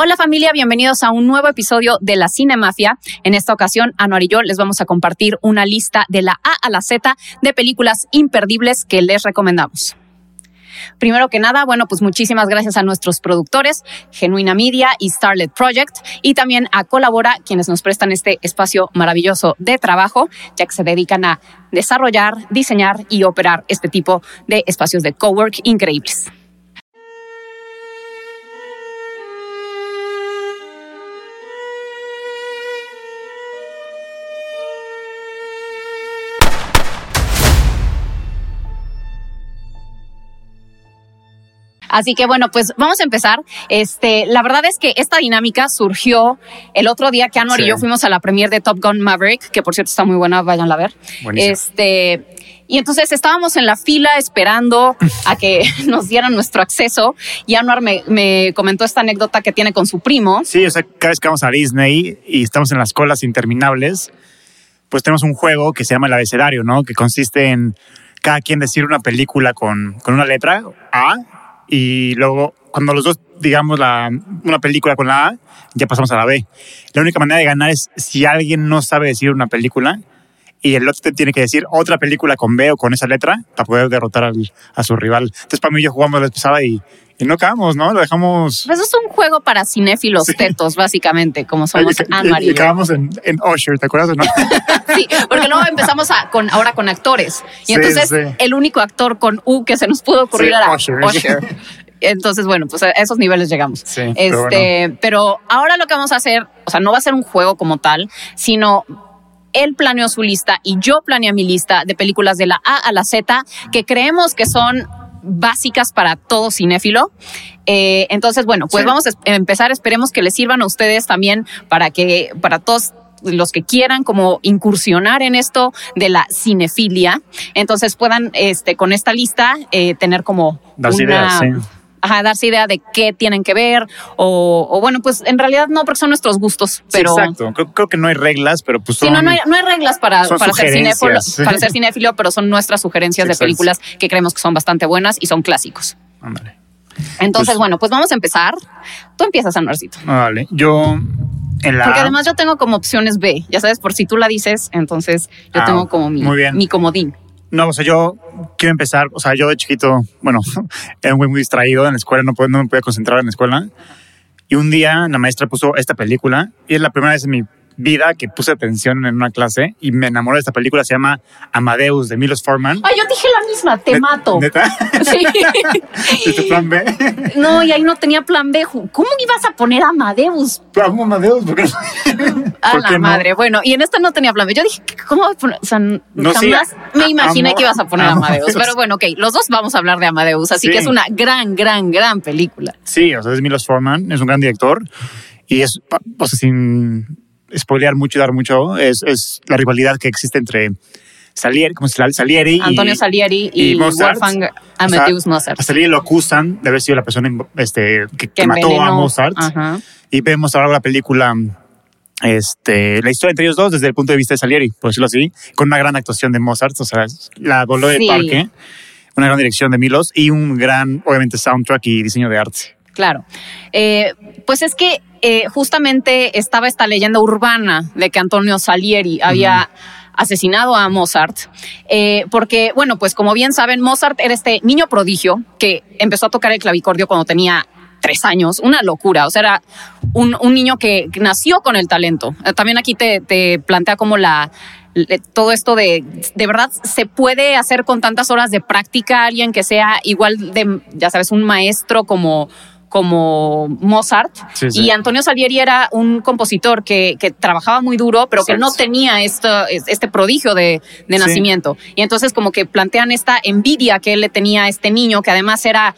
Hola familia, bienvenidos a un nuevo episodio de la Cine Mafia. En esta ocasión, Anuar y yo les vamos a compartir una lista de la A a la Z de películas imperdibles que les recomendamos. Primero que nada, bueno, pues muchísimas gracias a nuestros productores, Genuina Media y Starlet Project, y también a Colabora, quienes nos prestan este espacio maravilloso de trabajo, ya que se dedican a desarrollar, diseñar y operar este tipo de espacios de cowork increíbles. Así que bueno, pues vamos a empezar. Este, la verdad es que esta dinámica surgió el otro día que Anuar y yo fuimos a la premier de Top Gun Maverick, que por cierto está muy buena, váyanla a ver. Este, y entonces estábamos en la fila esperando a que nos dieran nuestro acceso y Anuar me, me, comentó esta anécdota que tiene con su primo. Sí, o sea, cada vez que vamos a Disney y estamos en las colas interminables, pues tenemos un juego que se llama el abecedario, ¿no? Que consiste en cada quien decir una película con, con una letra A y luego cuando los dos digamos la, una película con la A, ya pasamos a la B. La única manera de ganar es si alguien no sabe decir una película y el otro tiene que decir otra película con B o con esa letra para poder derrotar a su rival. Entonces, para mí, yo jugamos la vez pasada y, y no acabamos, ¿no? Lo dejamos. Pues es un juego para cinéfilos tetos, básicamente, como somos Anne y, acabamos en, en Usher, ¿te acuerdas o no? sí, porque luego empezamos a, con, ahora con actores. Y entonces, el único actor con U que se nos pudo ocurrir era Usher. Entonces, bueno, pues a esos niveles llegamos. Sí, este, pero, pero ahora lo que vamos a hacer, o sea, no va a ser un juego como tal, sino él planeó su lista y yo planeé mi lista de películas de la A a la Z que creemos que son básicas para todo cinéfilo. Eh, entonces, bueno, pues vamos a empezar. Esperemos que les sirvan a ustedes también para que, para todos los que quieran como incursionar en esto de la cinefilia, entonces puedan este, con esta lista eh, tener como Las ideas, sí ajá, darse idea de qué tienen que ver o, bueno, pues en realidad no, porque son nuestros gustos, pero... exacto, creo, que no hay reglas, pero pues Sí, no, no hay, reglas para, para ser, cinéfilo, para ser cinéfilo, pero son nuestras sugerencias de películas que creemos que son bastante buenas y son clásicos. Ándale. Entonces, pues bueno, pues vamos a empezar. Tú empiezas, Anuarcito. Vale, yo... En la... Porque además yo tengo como opciones B, ya sabes, por si tú la dices, entonces yo ah, tengo como mi, mi comodín. No, o sea, yo quiero empezar, o sea, yo de chiquito, bueno, era muy, muy distraído en la escuela, no, no me podía concentrar en la escuela. Y un día la maestra puso esta película y es la primera vez en mi vida que puse atención en una clase y me enamoré de esta película. Se llama Amadeus de Milos Forman. Ay, yo dije la misma, te mato. ¿Neta? Sí. ¿Y tu plan B? No, y ahí no tenía plan B. ¿Cómo ibas a poner Amadeus? Plan Amadeus, porque A la madre. Bueno, y en esta no tenía plan B. Yo dije, ¿cómo? O sea, no, jamás me imaginé que ibas a poner Amadeus. Pero bueno, ok, los dos vamos a hablar de Amadeus, así que es una gran, gran, gran película. Sí, o sea, es Milos Forman, es un gran director y es, o sea, sin spoilear mucho y dar mucho, es, es la rivalidad que existe entre Salieri, como Salieri Antonio Salieri y, Wolfgang Amadeus Mozart. A Salieri lo acusan de haber sido la persona este, que, mató a Mozart. Y vemos ahora la película, este, la historia entre ellos dos desde el punto de vista de Salieri, por decirlo así, con una gran actuación de Mozart, o sea, la voló de parque, una gran dirección de Milos y un gran, obviamente, soundtrack y diseño de arte. Claro. Eh, pues es que eh, justamente estaba esta leyenda urbana de que Antonio Salieri había asesinado a Mozart, eh, porque, bueno, pues como bien saben, Mozart era este niño prodigio que empezó a tocar el clavicordio cuando tenía tres años, una locura, o sea, era un, niño que nació con el talento. Eh, también aquí te, plantea como la, todo esto de, de verdad, se puede hacer con tantas horas de práctica alguien que sea igual de, ya sabes, un maestro como como Mozart. Y Antonio Salieri era un compositor que, trabajaba muy duro, pero que no tenía esto, este prodigio de, nacimiento. Y entonces como que plantean esta envidia que él le tenía a este niño, que además era,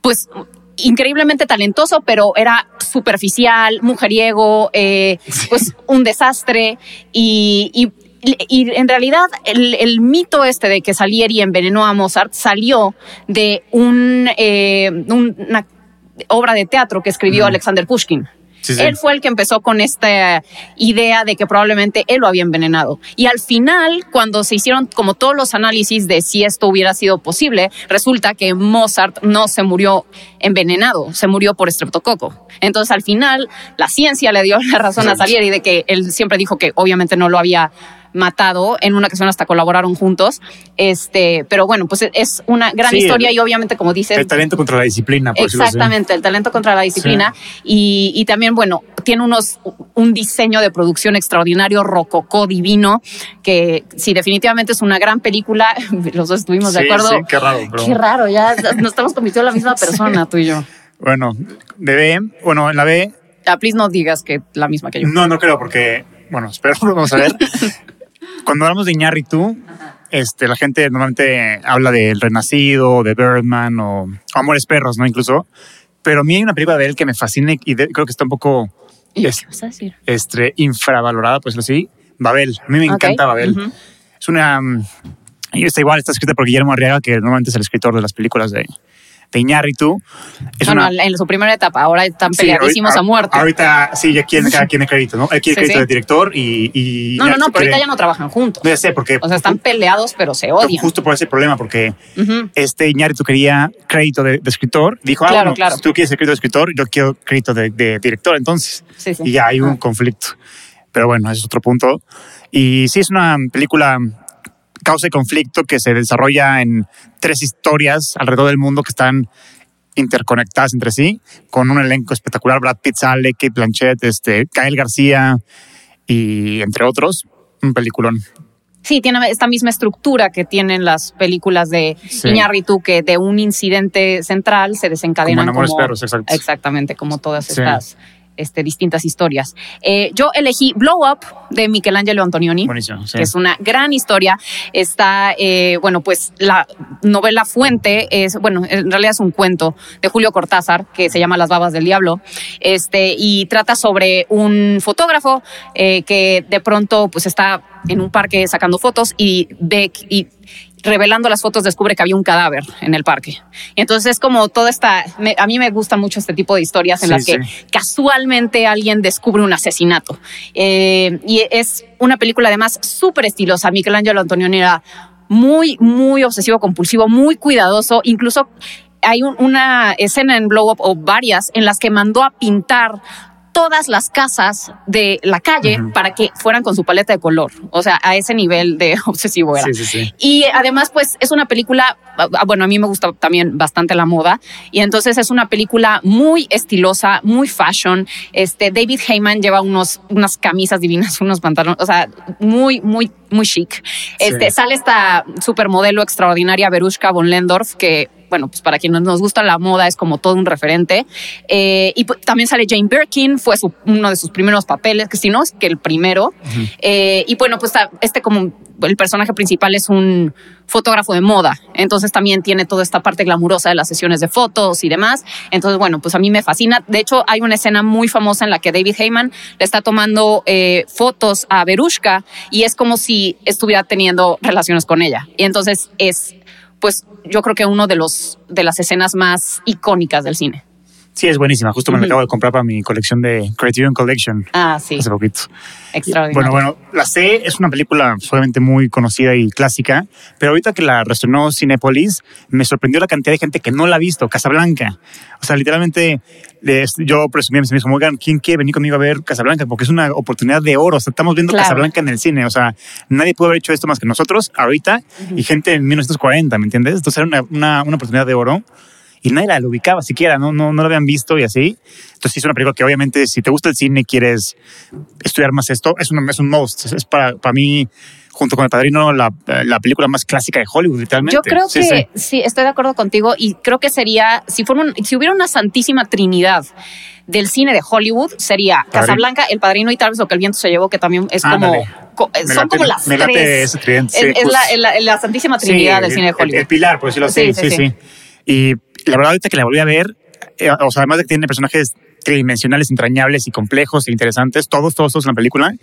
pues, increíblemente talentoso, pero era superficial, mujeriego, eh, pues un desastre. Y, en realidad el, mito este de que Salieri envenenó a Mozart salió de un, eh, una obra de teatro que escribió Alexander Pushkin. Sí, sí. Él fue el que empezó con esta idea de que probablemente él lo había envenenado. Y al final, cuando se hicieron como todos los análisis de si esto hubiera sido posible, resulta que Mozart no se murió envenenado, se murió por estreptococo. Entonces, al final, la ciencia le dio la razón a. Salieri de que él siempre dijo que obviamente no lo había matado, en una ocasión hasta colaboraron juntos, este, pero bueno, pues es una gran Sí, historia el- y obviamente como dices, El talento contra la disciplina, por. Exactamente, el talento contra la disciplina. Y, y también, bueno, tiene unos un diseño de producción extraordinario, rococó divino, que sí, definitivamente es una gran película. Los dos estuvimos de acuerdo. sí, qué raro, pero- Qué raro, ya nos estamos convirtiendo en la misma persona, tú y yo. Bueno, de B, bueno, en la B, Ah, please no digas que la misma que yo. no, no creo, porque, bueno, espero, vamos a ver. Cuando hablamos de Iñárritu, este, la gente normalmente habla del Renacido, de Birdman o Amores Perros, ¿no? Incluso. Pero a mí hay una película de él que me fascina y de- creo que está un poco ¿Y es- ¿Qué vas a decir? este, infravalorada, pues así. Babel. A mí me encanta Babel. Es una. y está igual, está escrita por Guillermo Arriaga, que normalmente es el escritor de las películas de, de Iñárritu. Es bueno, una, en su primera etapa, ahora están Sí, peleadísimos ahorita- a muerte. Ahorita sí, ya quién, cada quien crédito, ¿no? Él quiere Sí, crédito sí. de director y. y no, no, no, pero quiere- ahorita ya no trabajan juntos. No, ya sé, porque. O sea, están peleados, pero se odian. Justo por ese problema, porque Ujú. este Iñárritu quería crédito de, de escritor. Dijo, ah, Claro, bueno, claro. si tú quieres el crédito de escritor, yo quiero crédito de, de director. Entonces, Sí, sí. y ya hay un conflicto. Pero bueno, ese es otro punto. Y sí, es una película causa y conflicto que se desarrolla en tres historias alrededor del mundo que están interconectadas entre sí, con un elenco espectacular, Brad Pitt, sale, Kate Blanchett, este, Gael García y entre otros, un peliculón. Sí, tiene esta misma estructura que tienen las películas de Sí. Iñárritu, que de un incidente central se desencadenan Como en Amores como- Perros, exacto. Exactamente, como todas Sí. estas este, distintas historias. Eh, yo elegí Blow Up de Michelangelo Antonioni. Buenísimo. sí. que es una gran historia. Está, eh, bueno, pues la novela fuente es, bueno, en realidad es un cuento de Julio Cortázar que se llama Las babas del diablo, este, y trata sobre un fotógrafo eh, que de pronto pues está en un parque sacando fotos y ve y revelando las fotos descubre que había un cadáver en el parque. Y entonces es como toda esta, me- a mí me gusta mucho este tipo de historias en Sí, las que sí. casualmente alguien descubre un asesinato. Eh, y es una película además súper estilosa. Michelangelo Antonioni era muy, muy obsesivo compulsivo, muy cuidadoso. Incluso hay un- una escena en Blow Up o varias en las que mandó a pintar todas las casas de la calle para que fueran con su paleta de color. O sea, a ese nivel de obsesivo era. Sí, sí, sí. Y además, pues es una película, ah, bueno, a mí me gusta también bastante la moda, y entonces es una película muy estilosa, muy fashion. Este, David Heyman lleva unos, unas camisas divinas, unos pantalones, o sea, muy, muy, muy chic. Este. Sale esta supermodelo extraordinaria, Berushka von Lendorf, que bueno, pues para quienes nos gusta la moda es como todo un referente. Eh, y pues, también sale Jane Birkin, fue su- uno de sus primeros papeles, que si no es que el primero. Eh, y bueno, pues este como el personaje principal es un fotógrafo de moda, entonces también tiene toda esta parte glamurosa de las sesiones de fotos y demás. Entonces, bueno, pues a mí me fascina. De hecho, hay una escena muy famosa en la que David Heyman le está tomando eh, fotos a Berushka y es como si estuviera teniendo relaciones con ella. Y entonces es, pues yo creo que uno de los de las escenas más icónicas del cine. Sí, es buenísima. Justo me la Ujú. acabo de comprar para mi colección de Criterion Collection Ah, sí, hace poquito. extraordinario. Bueno, bueno, La C es una película obviamente muy conocida y clásica, pero ahorita que la reestrenó Cinepolis, me sorprendió la cantidad de gente que no la ha visto, Casablanca. O sea, literalmente yo presumí a mis amigos oigan, ¿quién quiere venir conmigo a ver Casablanca? Porque es una oportunidad de oro. O sea, estamos viendo Claro. Casablanca en el cine. O sea, nadie pudo haber hecho esto más que nosotros ahorita y gente en 1940, ¿me entiendes? Entonces era una, una, una oportunidad de oro y nadie la ubicaba siquiera, ¿no? No, no la habían visto y así. Entonces es una película que obviamente si te gusta el cine y quieres estudiar más esto, es un, es un must. Es- Es para, para mí, junto con El Padrino, la, la película más clásica de Hollywood, literalmente. Yo creo Sí, que sí. sí. estoy de acuerdo contigo y creo que sería, si, fuera un- si hubiera una santísima trinidad del cine de Hollywood, sería Casablanca, El Padrino y tal vez lo que el viento se llevó, que también es como, co- eh, son late- como las tres. tridente, es sí, es justo. la, la- la santísima trinidad del cine de el- Hollywood. El, pilar, por decirlo así. Sí, Sí, sí, sí. sí. Y la verdad, ahorita que la volví a ver, eh, o sea, además de que tiene personajes tridimensionales, entrañables y complejos e interesantes, todos, todos, todos en la película,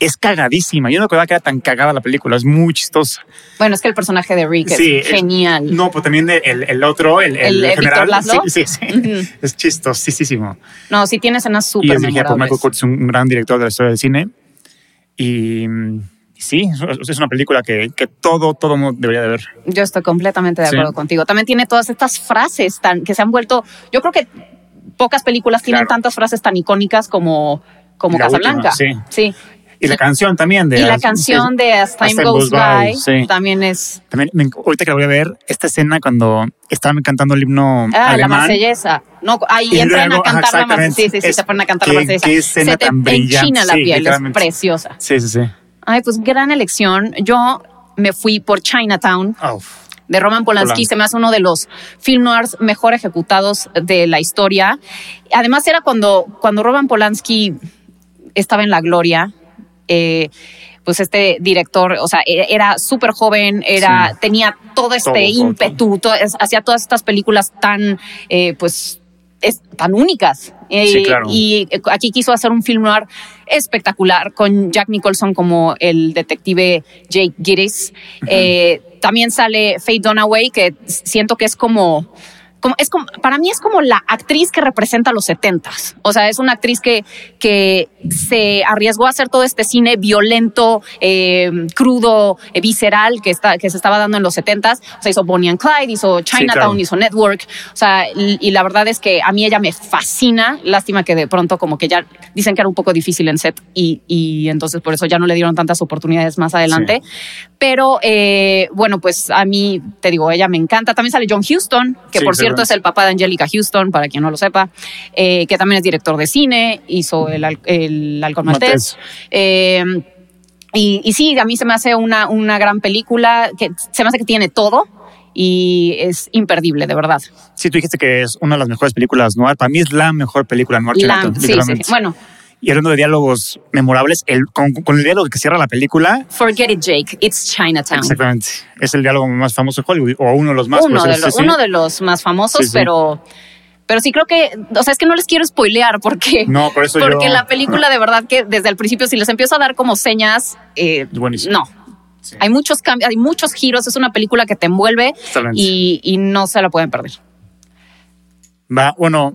es cagadísima. Yo no creo que era tan cagada la película, es muy chistosa. Bueno, es que el personaje de Rick es genial. no, pues también de, el, otro, el, el, el general. Sí, sí, sí. Es chistosísimo. No, sí tiene escenas súper Y es por Michael Curtis, un gran director de la historia del cine. Y sí, es una película que, que, todo, todo mundo debería de ver. Yo estoy completamente de acuerdo contigo. También tiene todas estas frases tan, que se han vuelto, yo creo que pocas películas tienen tantas frases tan icónicas como, como Casablanca. sí. sí. Y la canción también de. Y la canción de As Time, Goes, By, también es. También, ahorita que la voy a ver, esta escena cuando estaban cantando el himno. Ah, alemán, la marsellesa. No, ahí entran a cantar la marsellesa. Sí, sí, sí, se ponen a cantar la marsellesa. Qué escena se te tan enchina la piel, es preciosa. Sí, sí, sí. Ay, pues gran elección. Yo me fui por Chinatown. De Roman Polanski, se me hace uno de los film noirs mejor ejecutados de la historia. Además, era cuando, cuando Roman Polanski estaba en la gloria. Eh, pues este director, o sea, e, era súper joven, era, tenía todo este ímpetu, hacía todas estas películas tan, eh, pues, tan únicas. Eh, y aquí quiso hacer un film noir espectacular con Jack Nicholson como el detective Jake Gittes. Eh, también sale Faye Dunaway, que siento que es como es como, para mí es como la actriz que representa los setentas. O sea, es una actriz que, que se arriesgó a hacer todo este cine violento, eh, crudo, eh, visceral que, está, que se estaba dando en los setentas. O sea, hizo Bonnie and Clyde, hizo Chinatown, hizo Network. O sea, y, la verdad es que a mí ella me fascina. Lástima que de pronto como que ya dicen que era un poco difícil en set y, y entonces por eso ya no le dieron tantas oportunidades más adelante. Pero eh, bueno, pues a mí, te digo, ella me encanta. También sale John Houston, que por cierto es el papá de Angelica Houston, para quien no lo sepa, eh, que también es director de cine, hizo el, el Alcohol Maltés. Eh, y, sí, a mí se me hace una, una gran película, que se me hace que tiene todo y es imperdible, de verdad. Sí, tú dijiste que es una de las mejores películas noir. Para mí es la mejor película noir. La, sí, sí. Bueno, y hablando de diálogos memorables, el, con, el diálogo que cierra la película. Forget it, Jake. It's Chinatown. Exactamente. Es el diálogo más famoso de Hollywood, o uno de los más Uno, de, uno de los más famosos, pero. Pero sí creo que, o sea, es que no les quiero spoilear porque, no, por eso porque la película de verdad que desde el principio si les empiezo a dar como señas, eh, no. Hay muchos cambios, hay muchos giros, es una película que te envuelve y, y no se la pueden perder. Va, bueno,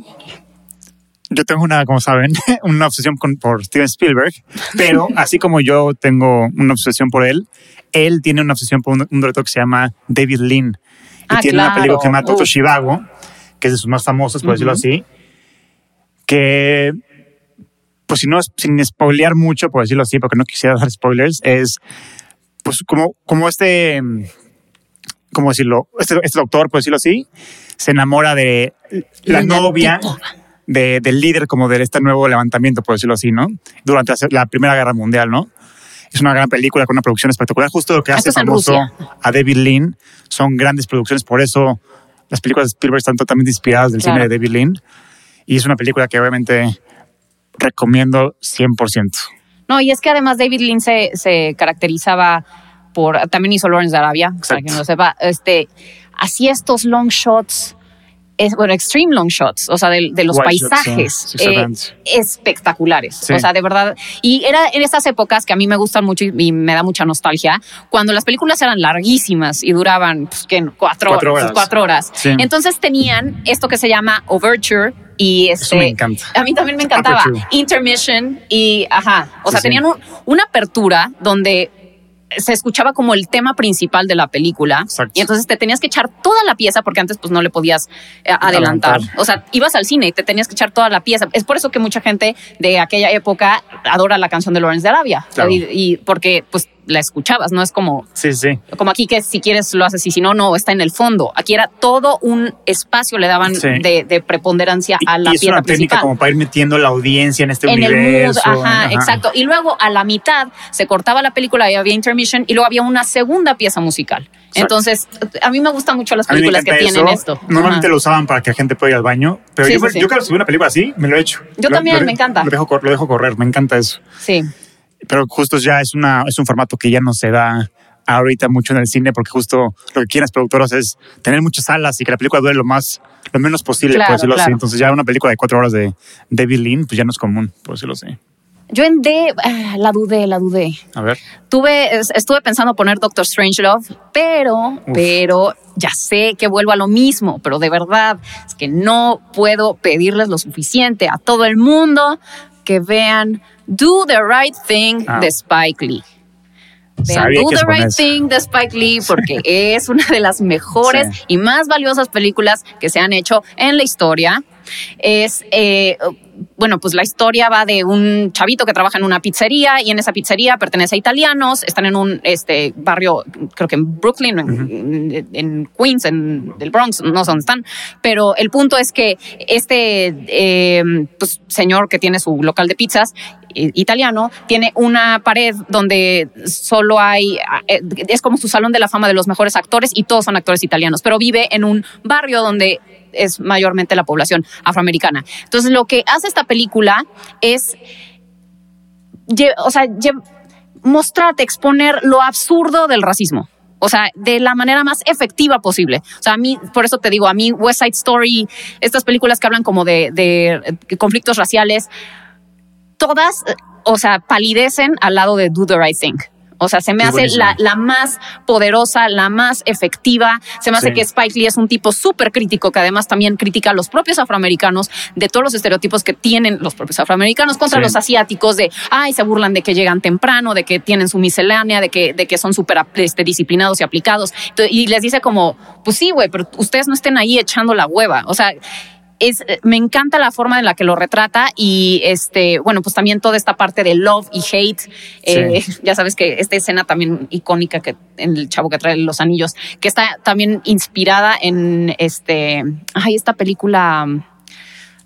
yo tengo una, como saben, una obsesión por Steven Spielberg, pero así como yo tengo una obsesión por él, él tiene una obsesión por un, director que se llama David Lean. Y ah, tiene una película que se llama Toto que es de sus más famosos, por decirlo así, que, pues si no, sin spoilear mucho, por decirlo así, porque no quisiera dar spoilers, es pues como, como este, ¿cómo decirlo? Este, este doctor, por decirlo así, se enamora de la novia del líder como de este nuevo levantamiento, por decirlo así, ¿no? Durante la Primera Guerra Mundial, ¿no? Es una gran película con una producción espectacular. Justo lo que hace famoso a David Lean son grandes producciones, por eso las películas de Spielberg están totalmente inspiradas del cine de David Lean. Y es una película que obviamente recomiendo 100%. No, y es que además David Lean se, se caracterizaba por, también hizo Lawrence de Arabia, para quien no lo sepa, este, hacía estos long shots es, bueno, extreme long shots, o sea, de, los paisajes eh, espectaculares. O sea, de verdad. Y era en estas épocas que a mí me gustan mucho y, me da mucha nostalgia, cuando las películas eran larguísimas y duraban pues, cuatro, horas. Cuatro horas. Entonces tenían esto que se llama Overture y este, me encanta. A mí también me encantaba. Intermission y, ajá, o sea, tenían una apertura donde se escuchaba como el tema principal de la película. Y entonces te tenías que echar toda la pieza porque antes pues no le podías eh, adelantar. O sea, ibas al cine y te tenías que echar toda la pieza. Es por eso que mucha gente de aquella época adora la canción de Lawrence de Arabia. y, porque pues la escuchabas, no es como, sí, sí. como aquí que si quieres lo haces y si no, no, está en el fondo. Aquí era todo un espacio, le daban de, preponderancia a la y es una técnica como para ir metiendo la audiencia en este universo. ajá, exacto. Y luego a la mitad se cortaba la película y había intermission y luego había una segunda pieza musical. Entonces, a mí me gustan mucho las películas que tienen esto. Normalmente lo usaban para que la gente pueda ir al baño, pero yo, yo creo que una película así, me lo he hecho. Yo también, me encanta. Lo dejo, lo dejo correr, me encanta eso. Sí pero justo ya es, una, es un formato que ya no se da ahorita mucho en el cine porque justo lo que quieren las productoras es tener muchas salas y que la película dure lo más lo menos posible, Claro, por decirlo así. Entonces ya una película de cuatro horas de David Lean, pues ya no es común, por decirlo así. Yo en D, ah, la dudé, la dudé. A ver. Tuve, es- estuve pensando poner Doctor Strangelove, pero, pero ya sé que vuelvo a lo mismo, pero de verdad es que no puedo pedirles lo suficiente a todo el mundo que vean Do the Right Thing Ah. de Spike Lee. Vean Do the Right. Thing de Spike Lee porque es una de las mejores Sí. y más valiosas películas que se han hecho en la historia. Es, eh, bueno, pues la historia va de un chavito que trabaja en una pizzería y en esa pizzería pertenece a italianos, están en un este, barrio, creo que en Brooklyn, en, en Queens, en el Bronx, no sé dónde están, pero el punto es que este eh, pues, señor que tiene su local de pizzas italiano tiene una pared donde solo hay eh, es como su salón de la fama de los mejores actores y todos son actores italianos, pero vive en un barrio donde es mayormente la población afroamericana. Entonces lo que hace esta película es o sea, mostrarte, exponer lo absurdo del racismo. O sea, de la manera más efectiva posible. O sea, a mí, por eso te digo, a mí West Side Story, estas películas que hablan como de, de, eh, conflictos raciales, todas, eh, o sea, palidecen al lado de Do the Right Thing. O sea, se me hace la, la más poderosa, la más efectiva. Se me hace Sí. que Spike Lee es un tipo súper crítico, que además también critica a los propios afroamericanos de todos los estereotipos que tienen los propios afroamericanos contra Sí. los asiáticos, de, ay, se burlan de que llegan temprano, de que tienen su miscelánea, de que, de que son súper este, disciplinados y aplicados. Entonces, y les dice como, pues sí, güey, pero ustedes no estén ahí echando la hueva. O sea, es, me encanta la forma en la que lo retrata y este, bueno, pues también toda esta parte de love y hate. Eh, ya sabes que esta escena también icónica que en el chavo que trae los anillos, que está también inspirada en este, ay, esta película.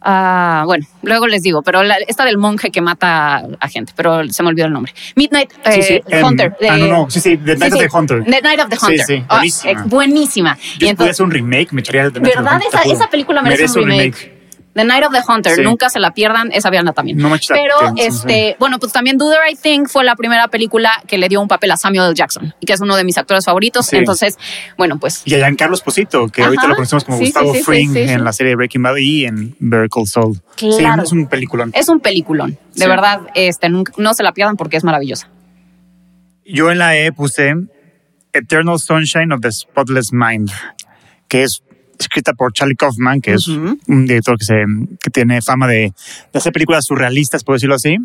Ah, bueno, luego les digo, pero la- esta del monje que mata a gente, pero se me olvidó el nombre. Midnight Sí, eh, sí, em, Hunter. ah, de- no, no, sí, sí, The Night of the Hunter. The Night of the Sí, Hunter. sí, Ah, buenísima. eh, buenísima. Yo Y entonces- hacer un remake, me echaría de ¿Verdad? Esa, esa película merece, un remake. The Night of the Hunter, Sí. nunca se la pierdan, esa veanla también. No Pero este, bueno, pues también Do the Right Thing fue la primera película que le dio un papel a Samuel L. Jackson, y que es uno de mis actores favoritos. Sí. Entonces, bueno, pues Y a Giancarlo Esposito, que Ajá. ahorita lo conocemos como Gustavo Fring en la serie Breaking Bad y en Saul. Sí, Claro. es un peliculón. es un peliculón. De verdad, este, nunca- no se la pierdan porque es maravillosa. Yo en la E puse Eternal Sunshine of the Spotless Mind, que es escrita por Charlie Kaufman, que es Ujú. un director que, se, que tiene fama de, de hacer películas surrealistas, por decirlo así.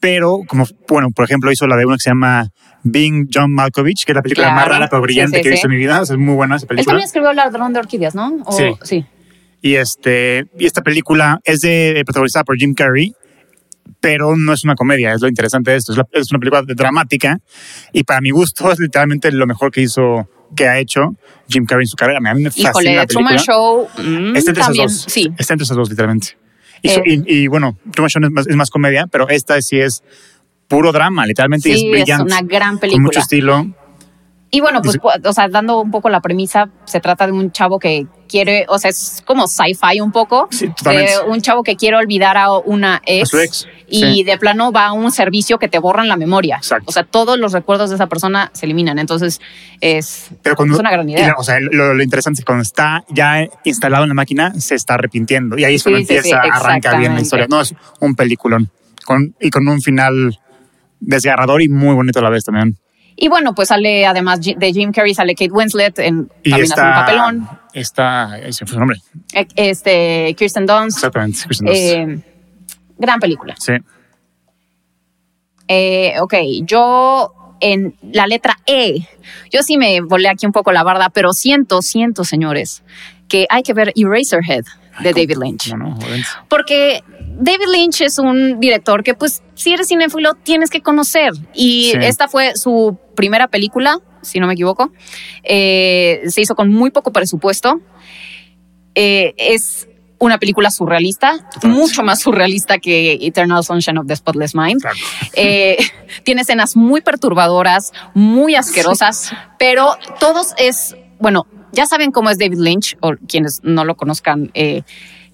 Pero, como, bueno, por ejemplo, hizo la de una que se llama Being John Malkovich, que es la película más Claro. rara pero brillante Sí, sí, que he visto sí. en mi vida. O sea, es muy buena esa Él película. también escribió El ladrón de orquídeas, ¿no? O- Sí. sí. Y, este, y esta película es de, protagonizada por Jim Carrey, pero no es una comedia, es lo interesante de esto. Es, la- es una película dramática y para mi gusto es literalmente lo mejor que hizo, que ha hecho Jim Carrey en su carrera. A mí me fascina Híjole, la Truman película. Show. mm, Está entre esas también, dos. Sí. Está entre esas dos, literalmente. Y, Eh. y- y, bueno, Truman Show es más, es más comedia, pero esta sí es puro drama, literalmente y Sí, es es brillante. una gran Con película. mucho estilo. Y bueno, pues, Sí. pu- o sea, dando un poco la premisa, se trata de un chavo que quiere, o sea, es como sci-fi un poco. Sí, de un chavo que quiere olvidar a una ex. A su ex, Y sí. de plano va a un servicio que te borran la memoria. Exacto. O sea, todos los recuerdos de esa persona se eliminan. Entonces, es, Pero cuando, es una gran idea. la- o sea, lo, lo interesante es que cuando está ya instalado en la máquina, se está arrepintiendo. Y ahí es cuando Sí, empieza, arranca bien la historia. No, es un peliculón. Con, y con un final desgarrador y muy bonito a la vez también. Y bueno, pues sale además de Jim Carrey, sale Kate Winslet, en, Y también hace un papelón. está, ese fue su nombre. Eh, Este, Kirsten Dunst. Exactamente. Kristen Dunst. Eh, gran película. sí. Eh, ok, yo en la letra E, yo sí me volé aquí un poco la barda, pero siento, siento, señores, que hay que ver Eraserhead de David Lynch. No, no. Porque David Lynch es un director que, pues, si eres cinéfilo, tienes que conocer. Y Sí. esta fue su primera película, si no me equivoco. Eh, se hizo con muy poco presupuesto. Eh, es una película surrealista, mucho más surrealista que Eternal Sunshine of the Spotless Mind. Eh, tiene escenas muy perturbadoras, muy asquerosas, pero todos es, bueno, ya saben cómo es David Lynch, o quienes no lo conozcan, eh,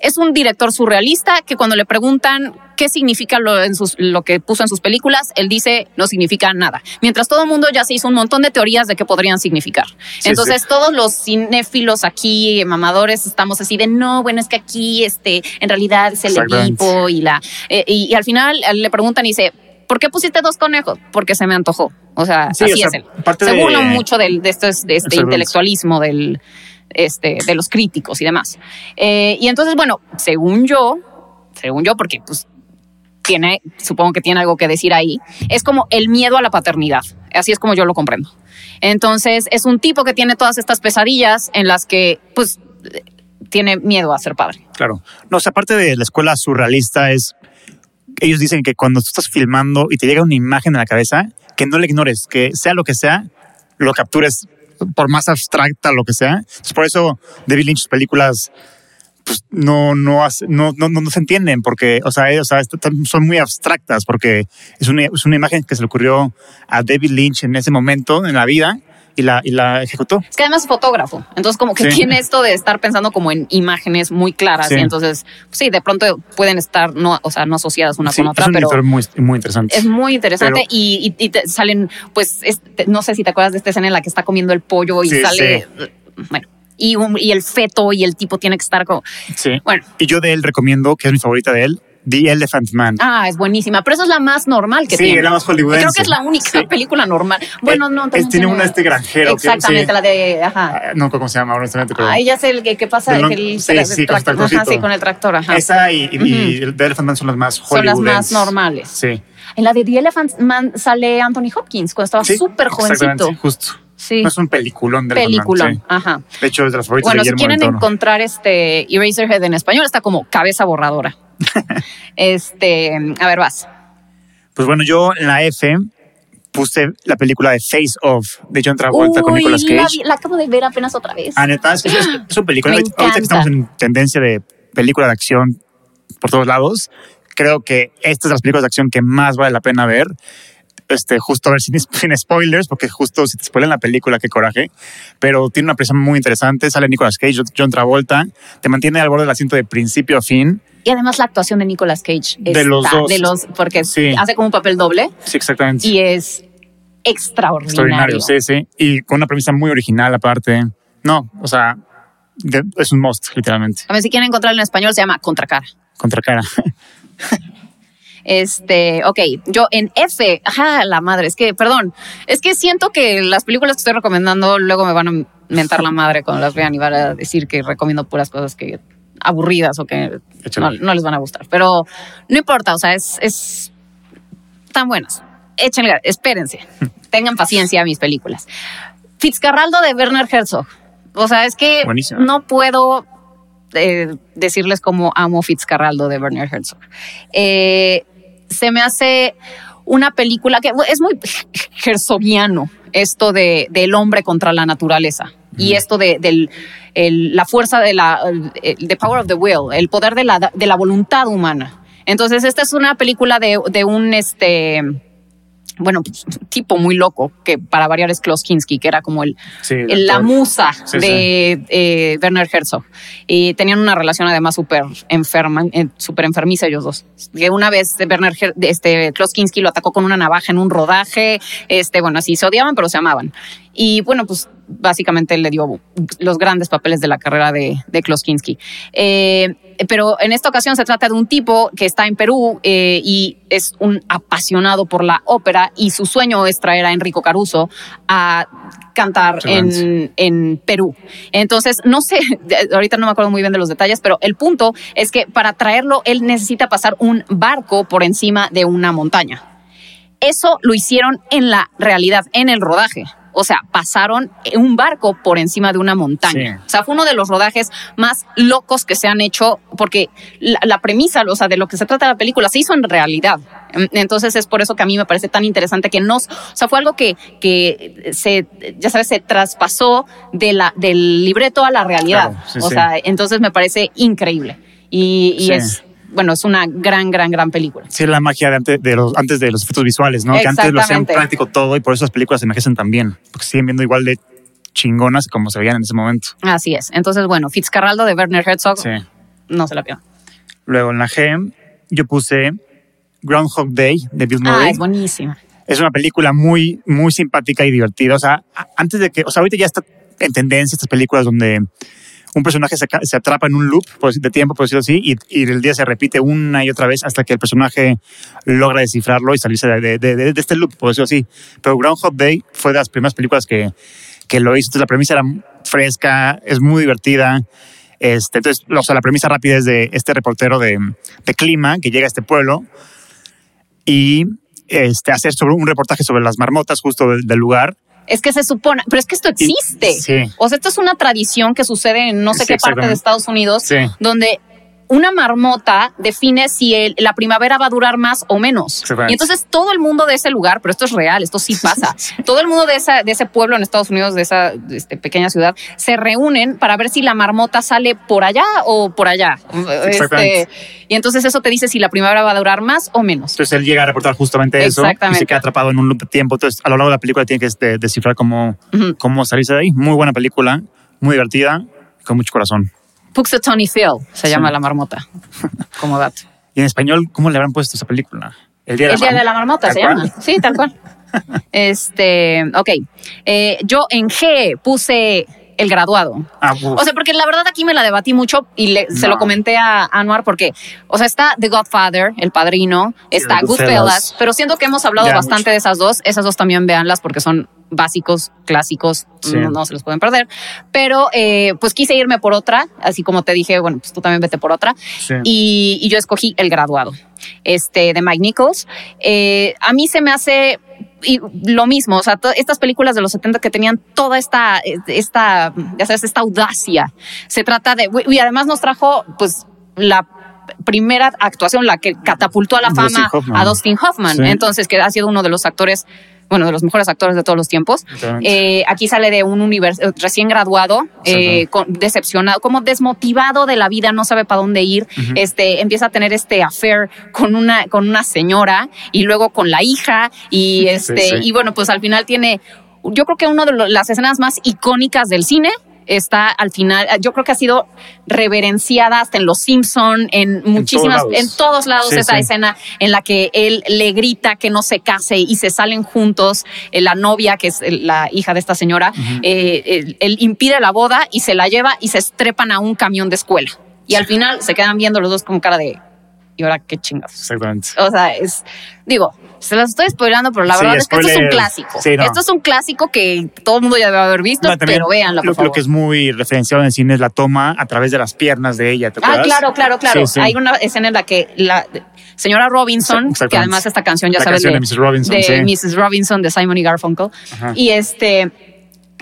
es un director surrealista que cuando le preguntan qué significa lo, en sus, lo que puso en sus películas, él dice no significa nada. Mientras todo el mundo ya se hizo un montón de teorías de qué podrían significar. Entonces todos los cinéfilos aquí, mamadores, estamos así de no, bueno, es que aquí este, en realidad es el equipo y la... Eh, y, al final le preguntan y dice, ¿por qué pusiste dos conejos? Porque se me antojó. O sea, así es él. Se burlan mucho de, este, de este intelectualismo del este, de los críticos y demás. Eh, y entonces, bueno, según yo, según yo, porque pues tiene, supongo que tiene algo que decir ahí, es como el miedo a la paternidad. Así es como yo lo comprendo. Entonces, es un tipo que tiene todas estas pesadillas en las que, pues, tiene miedo a ser padre. Claro. No, o sea, aparte de la escuela surrealista es, ellos dicen que cuando tú estás filmando y te llega una imagen a la cabeza, que no la ignores, que sea lo que sea, lo captures por más abstracta lo que sea. por eso David Lynch, sus películas pues no, no, no, no, no, se entienden porque, o sea, eh, o sea, son muy abstractas porque es una, es una imagen que se le ocurrió a David Lynch en ese momento en la vida y la, y la ejecutó. Es que además es fotógrafo, entonces como que tiene esto de estar pensando como en imágenes muy claras y entonces sí, de pronto pueden estar no, o sea, no asociadas una con otra, es un pero muy, muy interesante. Es muy interesante y, y, te salen, pues, no sé si te acuerdas de esta escena en la que está comiendo el pollo y sale, bueno. Y, y el feto y el tipo tiene que estar como... Sí. Bueno. Y yo de él recomiendo, que es mi favorita de él, The Elephant Man. Ah, es buenísima, pero eso es la más normal que tiene. Sí, la más hollywoodense. Creo que es la única película normal. Bueno, eh, no, tiene una este granjero. Exactamente, la de, ajá. Ah, no, ¿cómo se llama? Honestamente, pero... Ah, ya sé el que, que pasa. El, el, sí, sí, con, el ajá, sí, con el tractor, ajá. Esa y, y, The Elephant Man son las más hollywoodense. Son las más normales. Sí. En la de The Elephant Man sale Anthony Hopkins cuando estaba súper jovencito. justo. Sí. No es un peliculón de Peliculón, sí. ajá. De hecho, es de las favoritas Bueno, de si quieren encontrar este Eraserhead en español, está como cabeza borradora. este, a ver, vas. Pues bueno, yo en la F puse la película de Face Off de John Travolta con Nicolas Cage. La, la, acabo de ver apenas otra vez. Ah, neta, es, es, es una película. Ahorita que estamos en tendencia de película de acción por todos lados, creo que esta es de las películas de acción que más vale la pena ver. Este, justo a ver sin, sin spoilers, porque justo si te spoilan la película, qué coraje. Pero tiene una presión muy interesante. Sale Nicolas Cage, John Travolta, te mantiene al borde del asiento de principio a fin. Y además la actuación de Nicolas Cage. De los dos. De los, porque hace como un papel doble. Sí, exactamente. Y es extraordinario. Extraordinario, sí, sí. Y con una premisa muy original aparte. No, o sea, es un must, literalmente. A ver, si quieren encontrarlo en español, se llama Contracara. Contracara. Este, ok, yo en F, ajá, la madre, es que, perdón, es que siento que las películas que estoy recomendando luego me van a mentar la madre cuando las vean y van a decir que recomiendo puras cosas que aburridas o que no, les van a gustar. Pero no importa, o sea, es, es tan buenas. Échenle, espérense, tengan paciencia a mis películas. Fitzcarraldo de Werner Herzog. O sea, es que no puedo eh, decirles cómo amo Fitzcarraldo de Werner Herzog. Eh, se me hace una película que es muy herzogiano, esto de, del hombre contra la naturaleza. Y esto de, la fuerza de la the power of the will, el poder de la, de la voluntad humana. Entonces, esta es una película de, de un este bueno, pues, tipo muy loco, que para variar es Klaus Kinski, que era como el, la musa de eh, Werner Herzog. Y tenían una relación además súper enferma, eh, súper enfermiza ellos dos. Que una vez Werner este, Klaus Kinski lo atacó con una navaja en un rodaje, este, bueno, así se odiaban, pero se amaban. Y bueno, pues básicamente le dio los grandes papeles de la carrera de, de Kloskinski. Eh, pero en esta ocasión se trata de un tipo que está en Perú eh, y es un apasionado por la ópera y su sueño es traer a Enrico Caruso a cantar en, en, Perú. Entonces, no sé, ahorita no me acuerdo muy bien de los detalles, pero el punto es que para traerlo él necesita pasar un barco por encima de una montaña. Eso lo hicieron en la realidad, en el rodaje. O sea, pasaron un barco por encima de una montaña. O sea, fue uno de los rodajes más locos que se han hecho porque la, premisa, o sea, de lo que se trata de la película se hizo en realidad. Entonces es por eso que a mí me parece tan interesante que nos, o sea, fue algo que, que se, ya sabes, se traspasó de la, del libreto a la realidad. o sea, entonces me parece increíble. Y, y es bueno, es una gran, gran, gran película. Sí, la magia de antes de los, antes de los efectos visuales, ¿no? Que antes lo hacían práctico todo y por eso las películas se envejecen tan bien, porque siguen viendo igual de chingonas como se veían en ese momento. Así es. Entonces, bueno, Fitzcarraldo de Werner Herzog. Sí. no se la pierdan. Luego en la G, yo puse Groundhog Day de Bill Murray. Ah, es buenísima. es una película muy, muy simpática y divertida. O sea, antes de que, o sea, ahorita ya está en tendencia estas películas donde un personaje se, se atrapa en un loop de tiempo, por decirlo así, y, y el día se repite una y otra vez hasta que el personaje logra descifrarlo y salirse de, de- este loop, por decirlo así. Pero Groundhog Day fue de las primeras películas que, que lo hizo. Entonces la premisa era fresca, es muy divertida. Este, entonces, o sea, la premisa rápida es de este reportero de, de clima que llega a este pueblo y este, hacer sobre un reportaje sobre las marmotas justo del lugar. Es que se supone, pero es que esto existe. Sí. O sea, esto es una tradición que sucede en no sé Sí, qué parte de. Estados Unidos, Sí. donde una marmota define si el- la primavera va a durar más o menos. Y entonces todo el mundo de ese lugar, pero esto es real, esto sí pasa, todo el mundo de, esa, de ese pueblo en Estados Unidos, de esa este, pequeña ciudad, se reúnen para ver si la marmota sale por allá o por allá. Este, y entonces eso te dice si la primavera va a durar más o menos. Entonces él llega a reportar justamente eso y se queda atrapado en un loop de tiempo. Entonces a lo largo de la película tiene que este, descifrar cómo, cómo salirse de ahí. Muy buena película, muy divertida, con mucho corazón. Puxatony Phil se Sí. llama la marmota, como dato. Y en español, ¿cómo le habrán puesto esa película? El Día de El la, día de la Marmota. marmota ¿Tal se cual? llama. Sí, tal cual. Este, ok. Eh, yo en G puse el graduado. Ah. O sea, porque la verdad aquí me la debatí mucho y le- se lo comenté a Anuar porque, o sea, está The Godfather, El Padrino, está Goodfellas, Goodfellas. pero siento que hemos hablado Ya, bastante mucho. de esas dos. Esas dos también véanlas porque son básicos, clásicos, Sí. no, no se los pueden perder. Pero eh, pues quise irme por otra, así como te dije, bueno, pues tú también vete por otra. Sí. Y, y yo escogí El Graduado, este, de Mike Nichols. Eh, a mí se me hace y lo mismo, o sea, estas películas de los 70 que tenían toda esta, esta, ya sabes, esta audacia. Se trata de, y además nos trajo, pues, la primera actuación, la que catapultó a la fama a Dustin Hoffman. Sí. Entonces, que ha sido uno de los actores, bueno, de los mejores actores de todos los tiempos. Eh, aquí sale de un univers eh, recién graduado, eh, con- decepcionado, como desmotivado de la vida, no sabe para dónde ir. Este empieza a tener este affair con una con una señora y luego con la hija y este sí. y bueno, pues al final tiene yo creo que una de las escenas más icónicas del cine está al final, yo creo que ha sido reverenciada hasta en Los Simpson, en muchísimas, lados. en todos lados Sí, esa sí. escena en la que él le grita que no se case y se salen juntos, eh, la novia, que es el- la hija de esta señora, eh, él, él impide la boda y se la lleva y se estrepan a un camión de escuela. Y al final se quedan viendo los dos con cara de, ¿y ahora qué chingados? Exactamente. O sea, es, digo, se las estoy spoilando, pero la Sí, verdad es que esto es un clásico. Sí, no. Esto es un clásico que todo el mundo ya debe haber visto, No, pero véanlo, por lo, favor. lo que es muy referenciado en el cine es la toma a través de las piernas de ella. ¿te Ah, claro, claro, claro. Sí. Hay una escena en la que la señora Robinson, que además esta canción ya La sabes canción de Mrs. Robinson, de sí. Mrs. Robinson de Simon y Garfunkel, Ajá. y este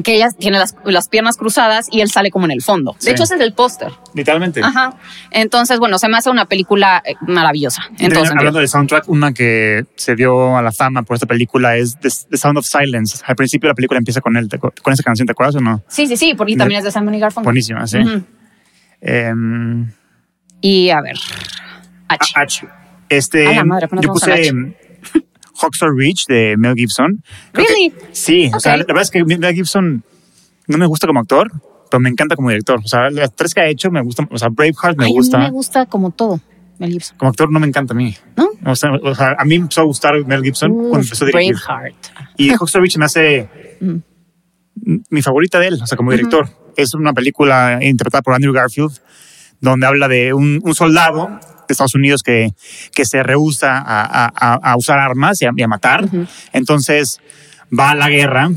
que ella tiene las, las piernas cruzadas y él sale como en el fondo. De Sí. hecho, ese es el póster. Literalmente. Ajá. Entonces, bueno, se me hace una película eh, maravillosa. Y En todo también, sentido. hablando del soundtrack, una que se dio a la fama por esta película es The, Sound of Silence. Al principio la película empieza con él, ¿te acu- con esa canción, ¿te acuerdas o no? Sí, sí, sí, porque también es de Simon y Garfunkel. Buenísima, sí. Em, Y a ver. H. Ah, H. Este, A la madre, yo puse Hawksaw Ridge de Mel Gibson. Creo que- Really? sí, o sea, la verdad es que Mel Gibson no me gusta como actor, pero me encanta como director. O sea, las tres que ha hecho me gustan. O sea, Braveheart me Ay, gusta. A mí me gusta como todo, Mel Gibson. Como actor no me encanta a mí. ¿No? O sea, o sea, a mí me empezó a gustar Mel Gibson cuando Uf, empezó a dirigir. Braveheart. Y Hawksaw Ridge me hace Mm. mi favorita de él, o sea, como director. Es una película interpretada por Andrew Garfield, donde habla de un, un soldado de Estados Unidos que, que se rehúsa a, a- usar armas y a, y a matar. Entonces va a la guerra